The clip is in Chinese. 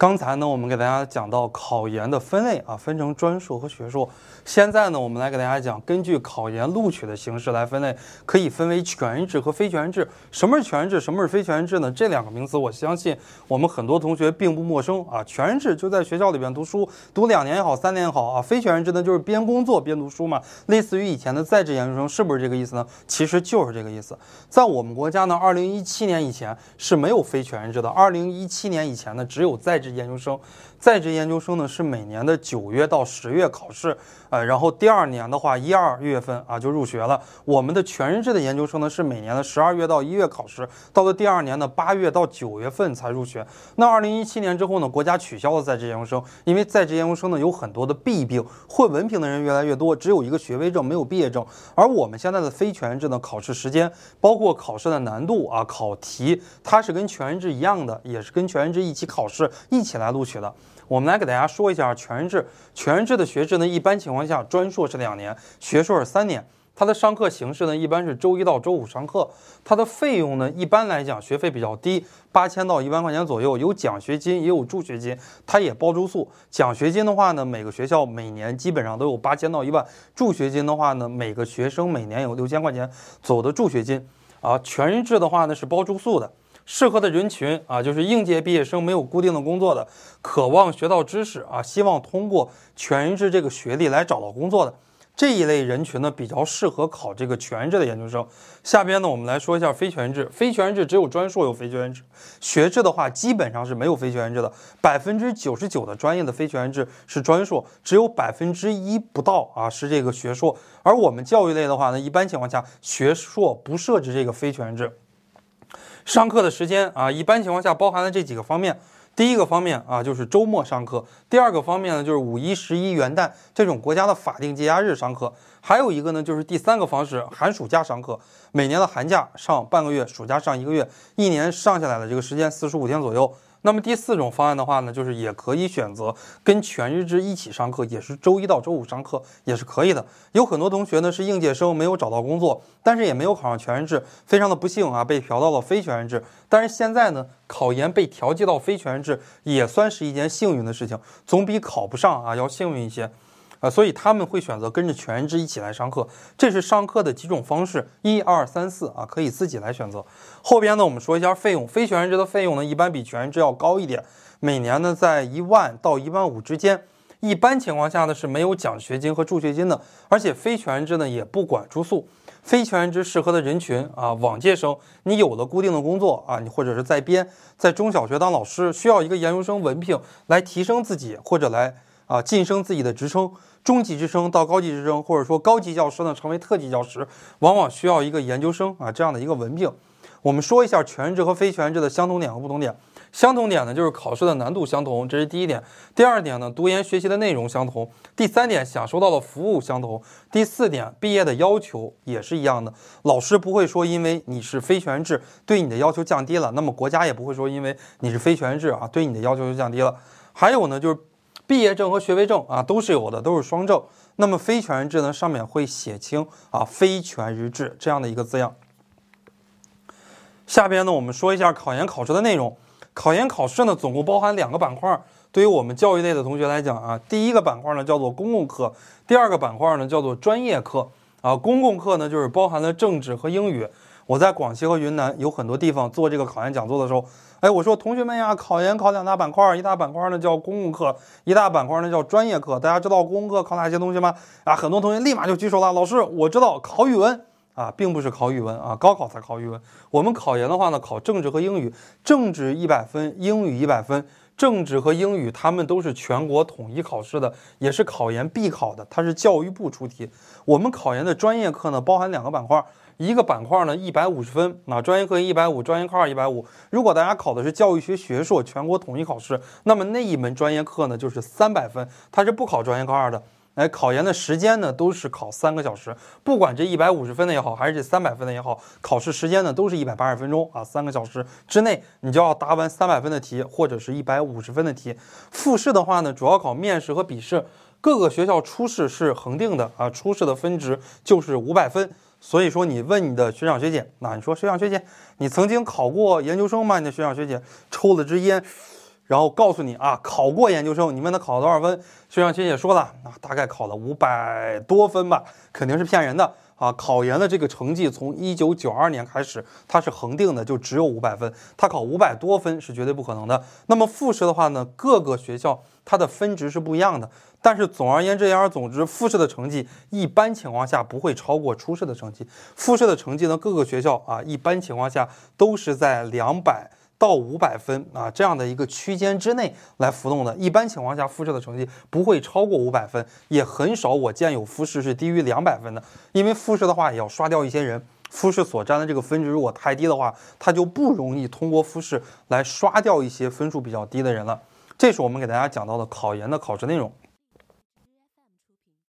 刚才呢，我们给大家讲到考研的分类啊，分成专硕和学硕。现在呢，我们来给大家讲，根据考研录取的形式来分类，可以分为全日制和非全日制。什么是全日制？什么是非全日制呢？这两个名词，我相信我们很多同学并不陌生啊。全日制就在学校里边读书，读两年也好，三年也好啊。非全日制呢，就是边工作边读书嘛，类似于以前的在职研究生，是不是这个意思呢？其实就是这个意思。在我们国家呢，二零一七年以前是没有非全日制的，二零一七年以前呢，只有在职。研究生，在职研究生呢是每年的九月到十月考试，呃，然后第二年的话一二月份啊就入学了。我们的全日制的研究生呢是每年的十二月到一月考试，到了第二年的八月到九月份才入学。那二零一七年之后呢，国家取消了在职研究生，因为在职研究生呢有很多的弊病，混文凭的人越来越多，只有一个学位证没有毕业证。而我们现在的非全日制的考试时间，包括考试的难度啊，考题它是跟全日制一样的，也是跟全日制一起考试。一起来录取的，我们来给大家说一下全日制。全日制的学制呢，一般情况下专硕是两年，学硕是三年。它的上课形式呢，一般是周一到周五上课。它的费用呢，一般来讲学费比较低，八千到一万块钱左右，有奖学金也有助学金，它也包住宿。奖学金的话呢，每个学校每年基本上都有八千到一万；助学金的话呢，每个学生每年有六千块钱左右的助学金。啊，全日制的话呢是包住宿的。适合的人群啊，就是应届毕业生，没有固定的工作的，渴望学到知识啊，希望通过全日制这个学历来找到工作的这一类人群呢，比较适合考这个全日制的研究生。下边呢，我们来说一下非全日制。非全日制只有专硕有非全日制，学制的话基本上是没有非全日制的。百分之九十九的专业的非全日制是专硕，只有百分之一不到啊是这个学硕。而我们教育类的话呢，一般情况下学硕不设置这个非全日制。上课的时间啊，一般情况下包含了这几个方面。第一个方面啊，就是周末上课；第二个方面呢，就是五一、十一、元旦这种国家的法定节假日上课；还有一个呢，就是第三个方式，寒暑假上课。每年的寒假上半个月，暑假上一个月，一年上下来的这个时间四十五天左右。那么第四种方案的话呢，就是也可以选择跟全日制一起上课，也是周一到周五上课，也是可以的。有很多同学呢是应届生，没有找到工作，但是也没有考上全日制，非常的不幸啊，被调到了非全日制。但是现在呢，考研被调剂到非全日制，也算是一件幸运的事情，总比考不上啊要幸运一些。啊，所以他们会选择跟着全日制一起来上课，这是上课的几种方式，一二三四啊，可以自己来选择。后边呢，我们说一下费用，非全日制的费用呢，一般比全日制要高一点，每年呢在一万到一万五之间。一般情况下呢是没有奖学金和助学金的，而且非全日制呢也不管住宿。非全日制适合的人群啊，往届生，你有了固定的工作啊，你或者是在编，在中小学当老师，需要一个研究生文凭来提升自己，或者来啊晋升自己的职称。中级职称到高级职称，或者说高级教师呢，成为特级教师，往往需要一个研究生啊这样的一个文凭。我们说一下全日制和非全日制的相同点和不同点。相同点呢，就是考试的难度相同，这是第一点。第二点呢，读研学习的内容相同。第三点，享受到的服务相同。第四点，毕业的要求也是一样的。老师不会说因为你是非全日制，对你的要求降低了，那么国家也不会说因为你是非全日制啊，对你的要求就降低了。还有呢，就是。毕业证和学位证啊都是有的，都是双证。那么非全日制呢，上面会写清啊非全日制这样的一个字样。下边呢，我们说一下考研考试的内容。考研考试呢，总共包含两个板块。对于我们教育类的同学来讲啊，第一个板块呢叫做公共课，第二个板块呢叫做专业课。啊，公共课呢就是包含了政治和英语。我在广西和云南有很多地方做这个考研讲座的时候。哎，我说同学们呀，考研考两大板块，一大板块呢叫公共课，一大板块呢叫专业课。大家知道公共课考哪些东西吗？啊，很多同学立马就举手了，老师，我知道考语文啊，并不是考语文啊，高考才考语文。我们考研的话呢，考政治和英语，政治一百分，英语一百分。政治和英语他们都是全国统一考试的，也是考研必考的，它是教育部出题。我们考研的专业课呢，包含两个板块。一个板块呢，一百五十分啊，专业课一百五，专业课二一百五。如果大家考的是教育学学硕全国统一考试，那么那一门专业课呢就是三百分，它是不考专业课二的。哎，考研的时间呢都是考三个小时，不管这一百五十分的也好，还是这三百分的也好，考试时间呢都是一百八十分钟啊，三个小时之内你就要答完三百分的题，或者是一百五十分的题。复试的话呢，主要考面试和笔试，各个学校初试是恒定的啊，初试的分值就是五百分。所以说，你问你的学长学姐，那你说学长学姐，你曾经考过研究生吗？你的学长学姐抽了支烟，然后告诉你啊，考过研究生，你问他考了多少分，学长学姐说了啊，大概考了五百多分吧，肯定是骗人的啊。考研的这个成绩从一九九二年开始，它是恒定的，就只有五百分，他考五百多分是绝对不可能的。那么复试的话呢，各个学校它的分值是不一样的，但是总而言之言而总之，复试的成绩一般情况下不会超过初试的成绩。复试的成绩呢，各个学校啊，一般情况下都是在两百。到五百分啊，这样的一个区间之内来浮动的。一般情况下，复试的成绩不会超过五百分，也很少我见有复试是低于两百分的。因为复试的话也要刷掉一些人，复试所占的这个分值如果太低的话，它就不容易通过复试来刷掉一些分数比较低的人了。这是我们给大家讲到的考研的考试内容。